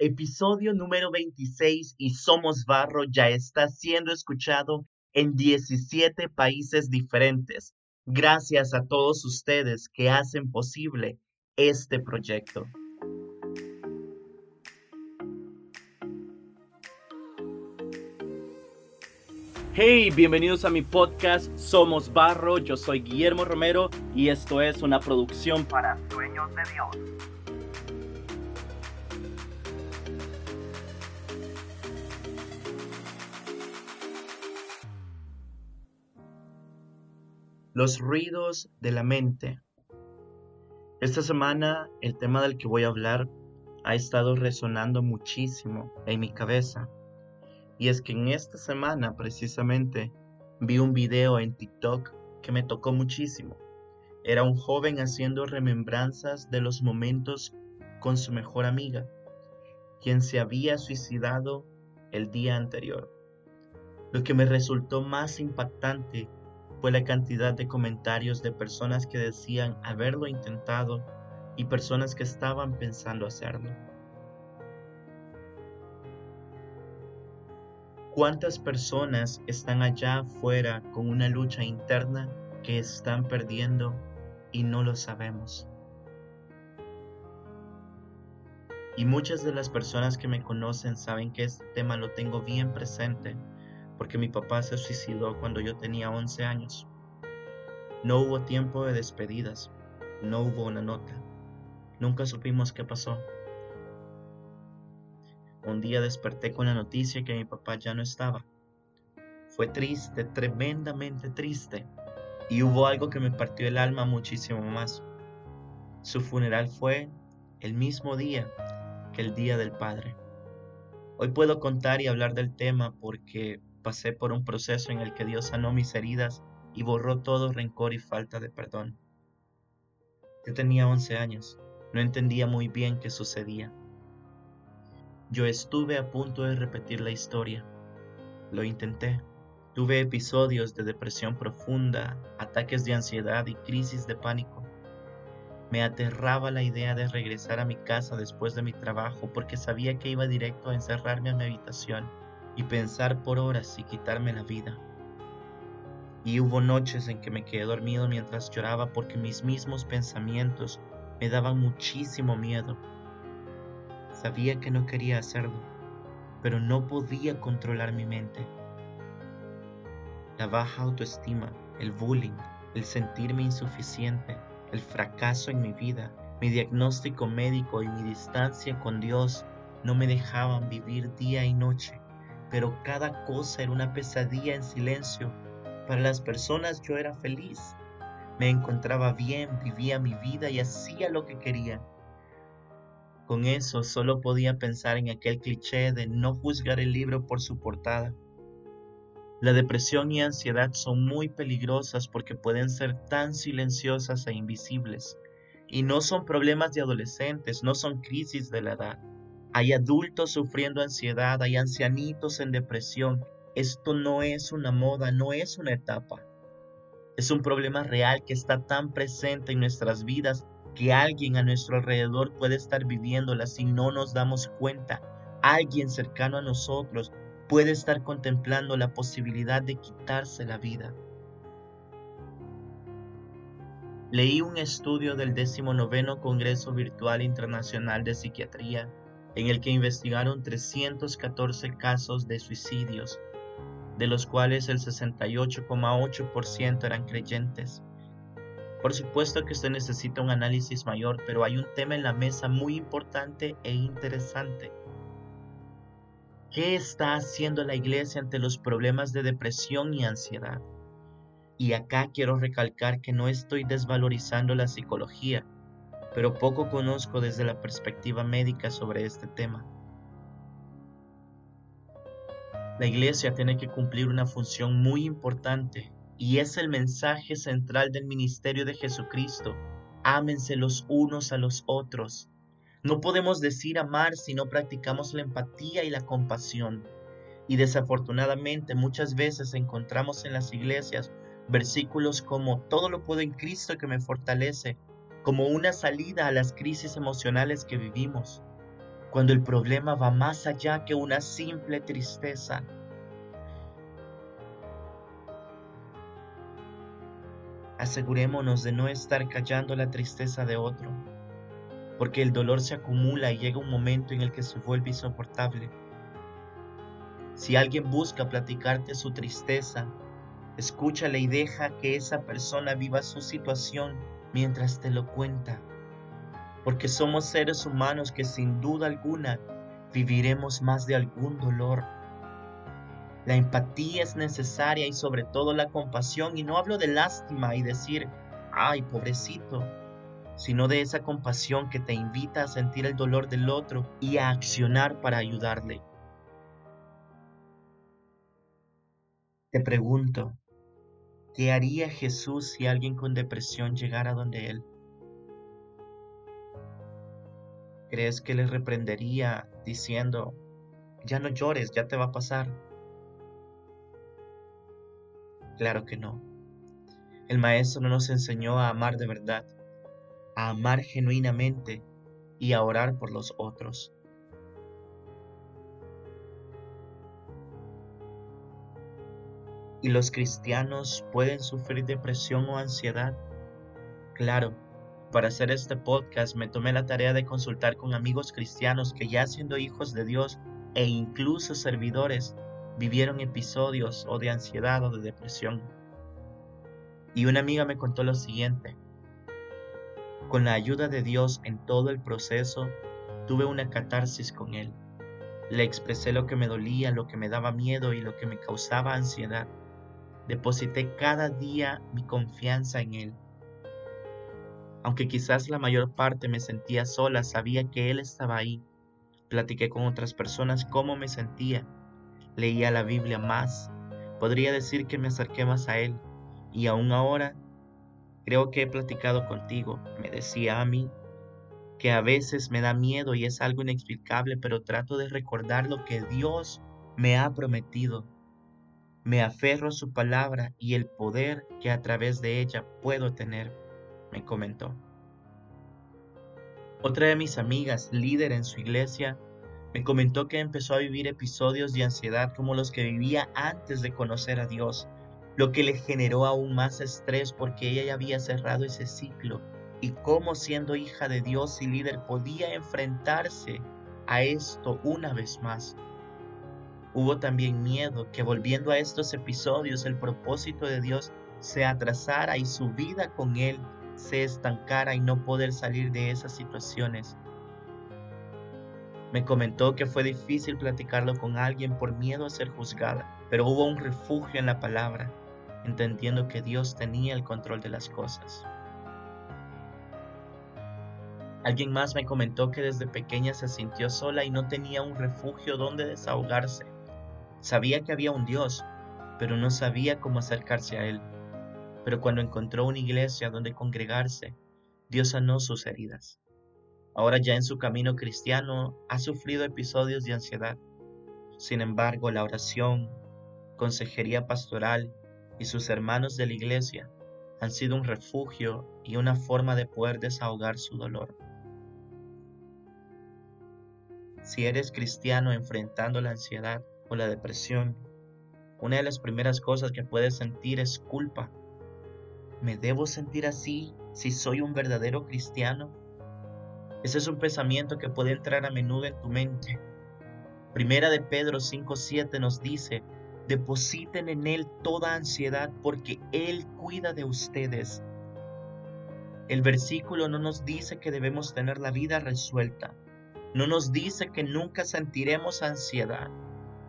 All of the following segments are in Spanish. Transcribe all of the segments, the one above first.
episodio número 26 y Somos Barro ya está siendo escuchado en 17 países diferentes. Gracias a todos ustedes que hacen posible este proyecto. Hey, bienvenidos a mi podcast Somos Barro. Yo soy Guillermo Romero y esto es una producción para Sueños de Dios. Los ruidos de la mente. Esta semana el tema del que voy a hablar ha estado resonando muchísimo en mi cabeza. Y es que en esta semana precisamente vi un video en TikTok que me tocó muchísimo. Era un joven haciendo remembranzas de los momentos con su mejor amiga, quien se había suicidado el día anterior. Lo que me resultó más impactante fue la cantidad de comentarios de personas que decían haberlo intentado y personas que estaban pensando hacerlo. ¿Cuántas personas están allá afuera con una lucha interna que están perdiendo y no lo sabemos? Y muchas de las personas que me conocen saben que este tema lo tengo bien presente porque mi papá se suicidó cuando yo tenía 11 años. No hubo tiempo de despedidas, no hubo una nota, nunca supimos qué pasó. Un día desperté con la noticia que mi papá ya no estaba. Fue triste, tremendamente triste, y hubo algo que me partió el alma muchísimo más. Su funeral fue el mismo día que el Día del Padre. Hoy puedo contar y hablar del tema porque pasé por un proceso en el que Dios sanó mis heridas y borró todo rencor y falta de perdón. Yo tenía 11 años, no entendía muy bien qué sucedía. Yo estuve a punto de repetir la historia. Lo intenté. Tuve episodios de depresión profunda, ataques de ansiedad y crisis de pánico. Me aterraba la idea de regresar a mi casa después de mi trabajo porque sabía que iba directo a encerrarme en mi habitación y pensar por horas y quitarme la vida. Y hubo noches en que me quedé dormido mientras lloraba porque mis mismos pensamientos me daban muchísimo miedo. Sabía que no quería hacerlo, pero no podía controlar mi mente. La baja autoestima, el bullying, el sentirme insuficiente, el fracaso en mi vida, mi diagnóstico médico y mi distancia con Dios no me dejaban vivir día y noche pero cada cosa era una pesadilla en silencio. Para las personas yo era feliz. Me encontraba bien, vivía mi vida y hacía lo que quería. Con eso solo podía pensar en aquel cliché de no juzgar el libro por su portada. La depresión y ansiedad son muy peligrosas porque pueden ser tan silenciosas e invisibles. Y no son problemas de adolescentes, no son crisis de la edad. Hay adultos sufriendo ansiedad, hay ancianitos en depresión. Esto no es una moda, no es una etapa. Es un problema real que está tan presente en nuestras vidas que alguien a nuestro alrededor puede estar viviéndola si no nos damos cuenta. Alguien cercano a nosotros puede estar contemplando la posibilidad de quitarse la vida. Leí un estudio del 19 Congreso Virtual Internacional de Psiquiatría en el que investigaron 314 casos de suicidios, de los cuales el 68,8% eran creyentes. Por supuesto que usted necesita un análisis mayor, pero hay un tema en la mesa muy importante e interesante. ¿Qué está haciendo la iglesia ante los problemas de depresión y ansiedad? Y acá quiero recalcar que no estoy desvalorizando la psicología, pero poco conozco desde la perspectiva médica sobre este tema. La iglesia tiene que cumplir una función muy importante y es el mensaje central del ministerio de Jesucristo. Ámense los unos a los otros. No podemos decir amar si no practicamos la empatía y la compasión. Y desafortunadamente muchas veces encontramos en las iglesias versículos como todo lo puedo en Cristo que me fortalece como una salida a las crisis emocionales que vivimos. cuando el problema va más allá que una simple tristeza. Asegurémonos de no estar callando la tristeza de otro, porque el dolor se acumula y llega un momento en el que se vuelve insoportable. Si alguien busca platicarte su tristeza, escúchale y deja que esa persona viva su situación mientras te lo cuenta porque somos seres humanos que sin duda alguna viviremos más de algún dolor. La empatía es necesaria y sobre todo la compasión, y no hablo de lástima y decir, ay, pobrecito, sino de esa compasión que te invita a sentir el dolor del otro y a accionar para ayudarle. Te pregunto, ¿qué haría Jesús si alguien con depresión llegara donde Él? ¿Crees que le reprendería diciendo, ya no llores, ya te va a pasar? Claro que no. El Maestro nos enseñó a amar de verdad, a amar genuinamente y a orar por los otros. ¿Y los cristianos pueden sufrir depresión o ansiedad? Claro, para hacer este podcast me tomé la tarea de consultar con amigos cristianos que ya siendo hijos de Dios e incluso servidores vivieron episodios o de ansiedad o de depresión. Y una amiga me contó lo siguiente. Con la ayuda de Dios en todo el proceso, tuve una catarsis con Él. Le expresé lo que me dolía, lo que me daba miedo y lo que me causaba ansiedad. Deposité cada día mi confianza en Él aunque quizás la mayor parte me sentía sola, sabía que Él estaba ahí. Platiqué con otras personas cómo me sentía. Leía la Biblia más. Podría decir que me acerqué más a Él. Y aún ahora, creo que he platicado contigo. Me decía a mí que a veces me da miedo y es algo inexplicable, pero trato de recordar lo que Dios me ha prometido. Me aferro a su palabra y el poder que a través de ella puedo tener me comentó. Otra de mis amigas, líder en su iglesia, me comentó que empezó a vivir episodios de ansiedad como los que vivía antes de conocer a Dios, lo que le generó aún más estrés porque ella ya había cerrado ese ciclo y cómo siendo hija de Dios y líder podía enfrentarse a esto una vez más. Hubo también miedo que volviendo a estos episodios el propósito de Dios se atrasara y su vida con Él se estancara y no poder salir de esas situaciones. Me comentó que fue difícil platicarlo con alguien por miedo a ser juzgada, pero hubo un refugio en la palabra, entendiendo que Dios tenía el control de las cosas. Alguien más me comentó que desde pequeña se sintió sola y no tenía un refugio donde desahogarse. Sabía que había un Dios, pero no sabía cómo acercarse a Él pero cuando encontró una iglesia donde congregarse, Dios sanó sus heridas. Ahora ya en su camino cristiano ha sufrido episodios de ansiedad. Sin embargo, la oración, consejería pastoral y sus hermanos de la iglesia han sido un refugio y una forma de poder desahogar su dolor. Si eres cristiano enfrentando la ansiedad o la depresión, una de las primeras cosas que puedes sentir es culpa ¿Me debo sentir así si soy un verdadero cristiano? Ese es un pensamiento que puede entrar a menudo en tu mente. Primera de Pedro 5:7 nos dice, depositen en Él toda ansiedad porque Él cuida de ustedes. El versículo no nos dice que debemos tener la vida resuelta. No nos dice que nunca sentiremos ansiedad.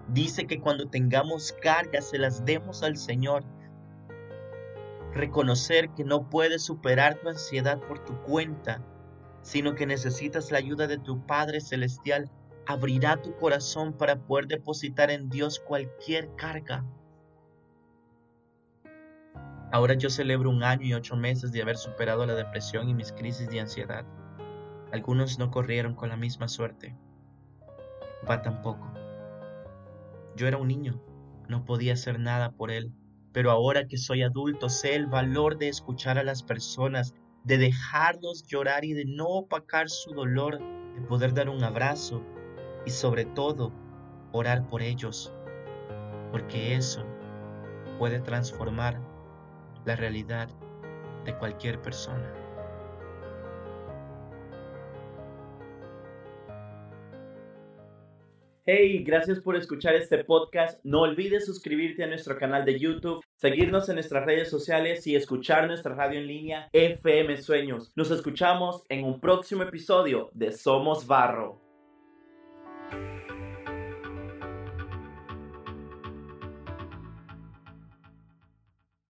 Dice que cuando tengamos cargas se las demos al Señor reconocer que no puedes superar tu ansiedad por tu cuenta, sino que necesitas la ayuda de tu Padre Celestial, abrirá tu corazón para poder depositar en Dios cualquier carga. Ahora yo celebro un año y ocho meses de haber superado la depresión y mis crisis de ansiedad. Algunos no corrieron con la misma suerte. Va tampoco. Yo era un niño, no podía hacer nada por él pero ahora que soy adulto sé el valor de escuchar a las personas, de dejarlos llorar y de no opacar su dolor de de poder dar un abrazo y sobre todo orar por ellos, porque eso puede transformar la realidad de cualquier persona. Hey, gracias por escuchar este podcast. No olvides suscribirte a nuestro canal de YouTube, seguirnos en nuestras redes sociales y escuchar nuestra radio en línea FM Sueños. Nos escuchamos en un próximo episodio de Somos Barro.